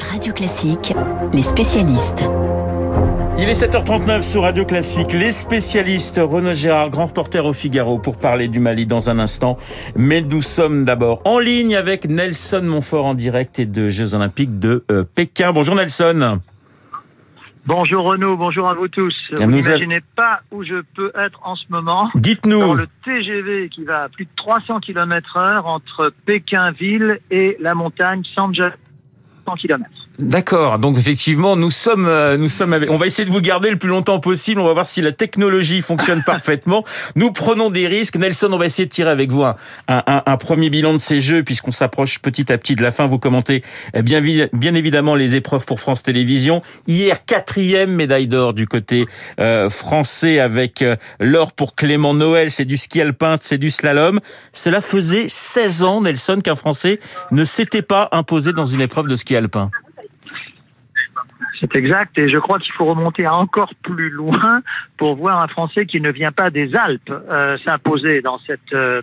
Radio Classique, les spécialistes. Il est 7h39 sur Radio Classique. Les spécialistes, Renaud Gérard, grand reporter au Figaro, pour parler du Mali dans un instant. Mais nous sommes d'abord en ligne avec Nelson Montfort en direct et de Jeux Olympiques de euh, Pékin. Bonjour Nelson. Bonjour Renaud, bonjour à vous tous. Vous n'imaginez pas où je peux être en ce moment. Dites-nous. Dans le TGV qui va à plus de 300 km heure entre Pékin-Ville et la montagne San 100 km. D'accord. Donc effectivement, nous sommes, euh, nous sommes. On va essayer de vous garder le plus longtemps possible. On va voir si la technologie fonctionne parfaitement. Nous prenons des risques. Nelson, on va essayer de tirer avec vous un, un, un premier bilan de ces jeux, puisqu'on s'approche petit à petit de la fin. Vous commentez eh bien, bien évidemment les épreuves pour France Télévisions. Hier, quatrième médaille d'or du côté euh, français avec euh, l'or pour Clément Noël. C'est du ski alpin, c'est du slalom. Cela faisait 16 ans, Nelson, qu'un Français ne s'était pas imposé dans une épreuve de ski alpin. C'est exact, et je crois qu'il faut remonter encore plus loin pour voir un Français qui ne vient pas des Alpes euh, s'imposer dans cette euh,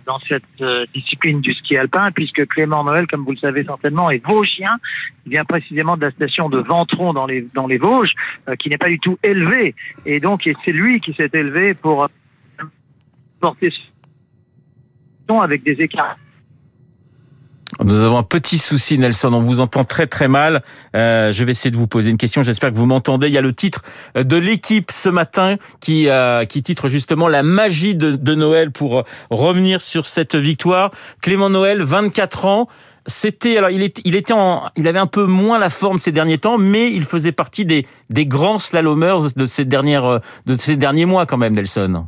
euh, discipline du ski alpin, puisque Clément Noël, comme vous le savez certainement, est vosgien. Il vient précisément de la station de Ventron dans les dans les Vosges, qui n'est pas du tout élevé, et donc c'est lui qui s'est élevé pour porter avec des écarts nous avons un petit souci, Nelson. On vous entend très très mal. Euh, je vais essayer de vous poser une question. J'espère que vous m'entendez. Il y a le titre de l'équipe ce matin qui euh, qui titre justement la magie de, de Noël pour revenir sur cette victoire. Clément Noël, 24 ans. C'était alors il, il était en, il avait un peu moins la forme ces derniers temps, mais il faisait partie des des grands slalomers de ces dernières de ces derniers mois quand même, Nelson.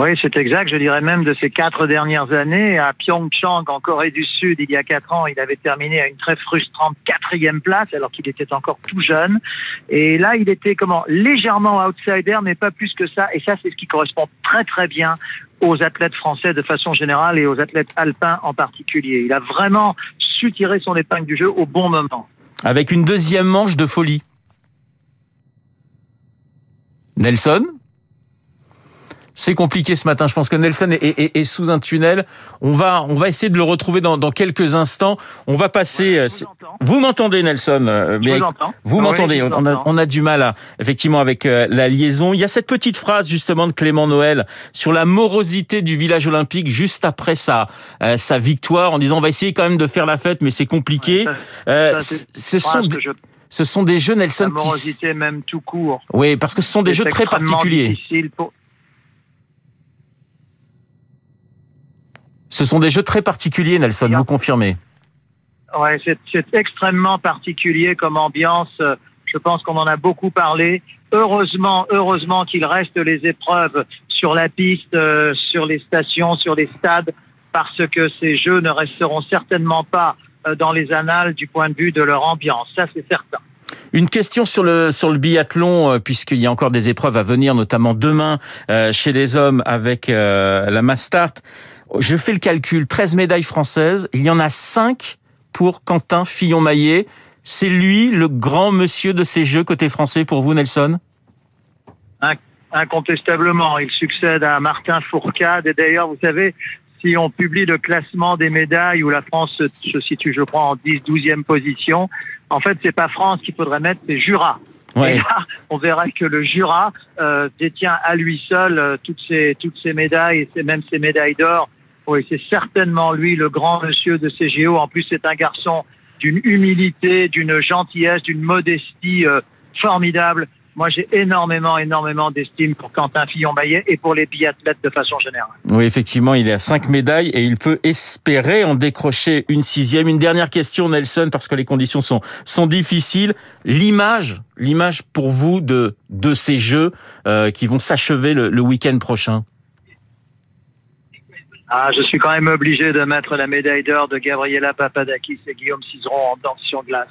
Oui, c'est exact. Je dirais même de ces quatre dernières années à Pyeongchang, en Corée du Sud, il y a quatre ans, il avait terminé à une très frustrante quatrième place, alors qu'il était encore tout jeune. Et là, il était comment légèrement outsider, mais pas plus que ça. Et ça, c'est ce qui correspond très très bien aux athlètes français de façon générale et aux athlètes alpins en particulier. Il a vraiment su tirer son épingle du jeu au bon moment. Avec une deuxième manche de folie. Nelson? C'est compliqué ce matin. Je pense que Nelson est, sous un tunnel. On va, on va essayer de le retrouver dans, quelques instants. On va passer. Euh, vous m'entendez, Nelson euh, Vous m'entendez on, a, du mal, effectivement, avec euh, la liaison. Il y a cette petite phrase justement de Clément Noël sur la morosité du village olympique juste après sa sa victoire, en disant on va essayer quand même de faire la fête, mais c'est compliqué. ce sont ce sont des jeux Nelson. La morosité même tout court. Oui, parce que ce sont des jeux très particuliers. Ce sont des jeux très particuliers, Nelson, vous confirmez Ouais, c'est extrêmement particulier comme ambiance. Je pense qu'on en a beaucoup parlé. Heureusement, heureusement qu'il reste les épreuves sur la piste, euh, sur les stations, sur les stades, parce que ces jeux ne resteront certainement pas euh, dans les annales du point de vue de leur ambiance. Ça, c'est certain. Une question sur le sur le biathlon, euh, puisqu'il y a encore des épreuves à venir, notamment demain chez les hommes avec la Mastart. Je fais le calcul, 13 médailles françaises, il y en a 5 pour Quentin Fillon-Maillet. C'est lui le grand monsieur de ces Jeux côté français pour vous, Nelson? Incontestablement, il succède à Martin Fourcade. Et d'ailleurs, vous savez, si on publie le classement des médailles où la France se situe, je crois, en 10, 12e position, en fait, c'est pas France qu'il faudrait mettre, c'est Jura. Et là, on verrait que le Jura euh, détient à lui seul euh, toutes ces toutes ces médailles et même ces médailles d'or oui, c'est certainement lui le grand monsieur de CGO. En plus, c'est un garçon d'une humilité, d'une gentillesse, d'une modestie euh, formidable. Moi, j'ai énormément, énormément d'estime pour Quentin Fillon-Maillet et pour les biathlètes de façon générale. Oui, effectivement, il a cinq médailles et il peut espérer en décrocher une sixième. Une dernière question, Nelson, parce que les conditions sont, sont difficiles. L'image, l'image pour vous de, de ces Jeux euh, qui vont s'achever le, le week-end prochain? Ah, je suis quand même obligé de mettre la médaille d'or de Gabriela Papadakis et Guillaume Cizeron en danse sur glace.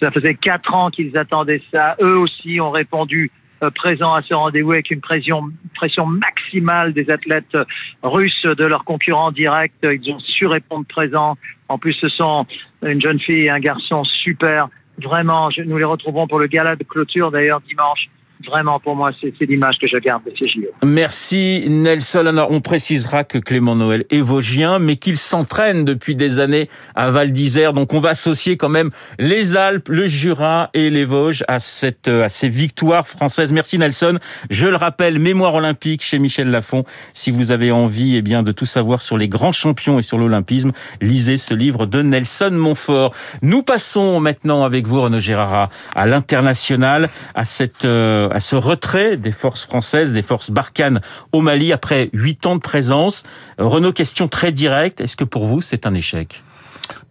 Ça faisait quatre ans qu'ils attendaient ça. Eux aussi ont répondu euh, présents à ce rendez-vous avec une pression, pression maximale des athlètes russes de leurs concurrents directs. Ils ont su répondre présents. En plus, ce sont une jeune fille et un garçon super. Vraiment, nous les retrouverons pour le gala de clôture d'ailleurs dimanche vraiment, pour moi, c'est l'image que je garde de ces JO. Merci Nelson. Alors, on précisera que Clément Noël est vosgien, mais qu'il s'entraîne depuis des années à Val d'Isère. Donc, on va associer quand même les Alpes, le Jura et les Vosges à cette à ces victoires françaises. Merci Nelson. Je le rappelle, mémoire olympique chez Michel Lafon. Si vous avez envie, eh bien, de tout savoir sur les grands champions et sur l'olympisme, lisez ce livre de Nelson Montfort. Nous passons maintenant avec vous, Renaud Gérard, à l'international, à cette euh, à ce retrait des forces françaises, des forces Barkhane au Mali après huit ans de présence. Renaud, question très directe. Est-ce que pour vous, c'est un échec?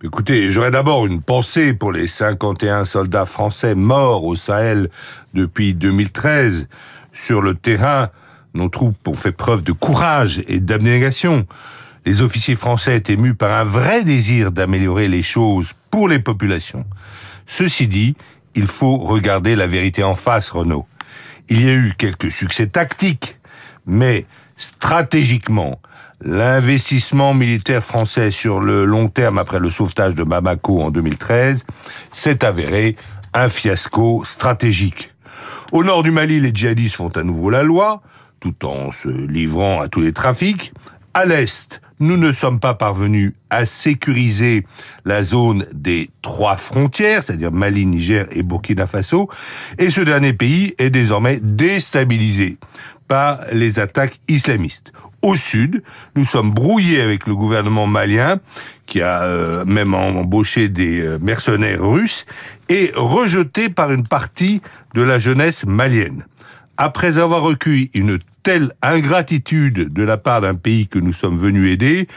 Écoutez, j'aurais d'abord une pensée pour les 51 soldats français morts au Sahel depuis 2013. Sur le terrain, nos troupes ont fait preuve de courage et d'abnégation. Les officiers français étaient mus par un vrai désir d'améliorer les choses pour les populations. Ceci dit, il faut regarder la vérité en face, Renaud. Il y a eu quelques succès tactiques, mais stratégiquement, l'investissement militaire français sur le long terme après le sauvetage de Bamako en 2013 s'est avéré un fiasco stratégique. Au nord du Mali, les djihadistes font à nouveau la loi, tout en se livrant à tous les trafics. À l'est, nous ne sommes pas parvenus à sécuriser la zone des trois frontières, c'est-à-dire Mali, Niger et Burkina Faso, et ce dernier pays est désormais déstabilisé par les attaques islamistes. Au sud, nous sommes brouillés avec le gouvernement malien, qui a euh, même embauché des euh, mercenaires russes, et rejeté par une partie de la jeunesse malienne. Après avoir recueilli une telle ingratitude de la part d'un pays que nous sommes venus aider,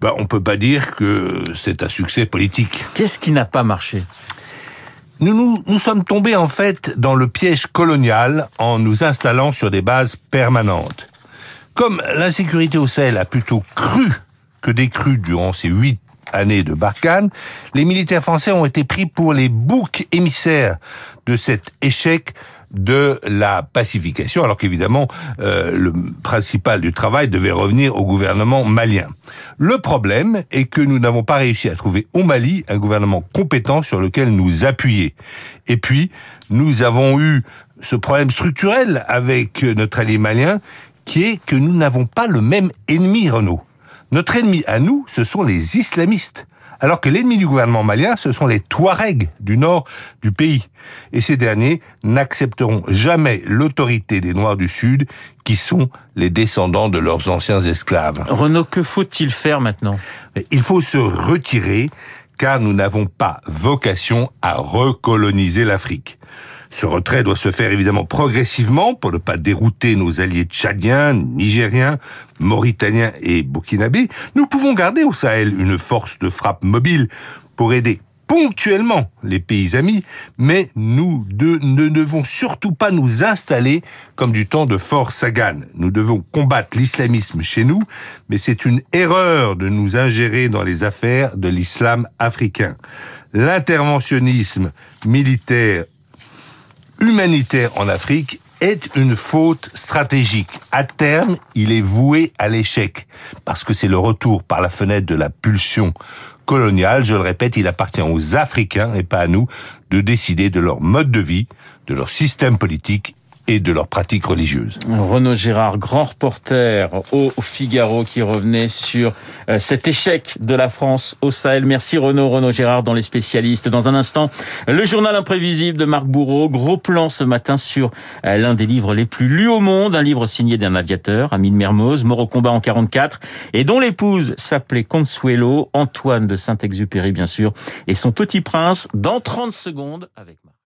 ben, on peut pas dire que c'est un succès politique. Qu'est-ce qui n'a pas marché? Nous, nous, nous sommes tombés en fait dans le piège colonial en nous installant sur des bases permanentes. Comme l'insécurité au Sahel a plutôt cru que décru durant ces huit années de Barkhane, les militaires français ont été pris pour les boucs émissaires de cet échec de la pacification, alors qu'évidemment euh, le principal du travail devait revenir au gouvernement malien. Le problème est que nous n'avons pas réussi à trouver au Mali un gouvernement compétent sur lequel nous appuyer. Et puis, nous avons eu ce problème structurel avec notre allié malien, qui est que nous n'avons pas le même ennemi, Renault. Notre ennemi à nous, ce sont les islamistes alors que l'ennemi du gouvernement malien, ce sont les Touaregs du nord du pays. Et ces derniers n'accepteront jamais l'autorité des Noirs du Sud, qui sont les descendants de leurs anciens esclaves. Renaud, que faut-il faire maintenant? Il faut se retirer, car nous n'avons pas vocation à recoloniser l'Afrique. Ce retrait doit se faire évidemment progressivement pour ne pas dérouter nos alliés tchadiens, nigériens, mauritaniens et burkinabés. Nous pouvons garder au Sahel une force de frappe mobile pour aider ponctuellement les pays amis, mais nous ne devons surtout pas nous installer comme du temps de Fort Sagan. Nous devons combattre l'islamisme chez nous, mais c'est une erreur de nous ingérer dans les affaires de l'islam africain. L'interventionnisme militaire humanitaire en Afrique est une faute stratégique. À terme, il est voué à l'échec, parce que c'est le retour par la fenêtre de la pulsion coloniale. Je le répète, il appartient aux Africains et pas à nous de décider de leur mode de vie, de leur système politique et de leurs pratiques religieuses. Renaud Gérard, grand reporter au Figaro qui revenait sur euh, cet échec de la France au Sahel. Merci Renaud, Renaud Gérard dans les spécialistes. Dans un instant, le journal imprévisible de Marc Bourreau. Gros plan ce matin sur euh, l'un des livres les plus lus au monde, un livre signé d'un aviateur, Amine Mermoz, mort au combat en 44, et dont l'épouse s'appelait Consuelo, Antoine de Saint-Exupéry bien sûr, et son petit prince dans 30 secondes avec Marc.